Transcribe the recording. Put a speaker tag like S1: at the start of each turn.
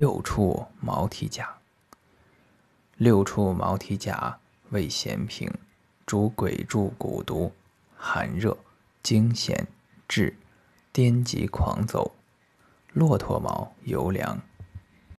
S1: 六处毛蹄甲。六处毛蹄甲味咸平，主鬼柱蛊毒，寒热，惊痫，滞，颠疾狂走。骆驼毛油凉，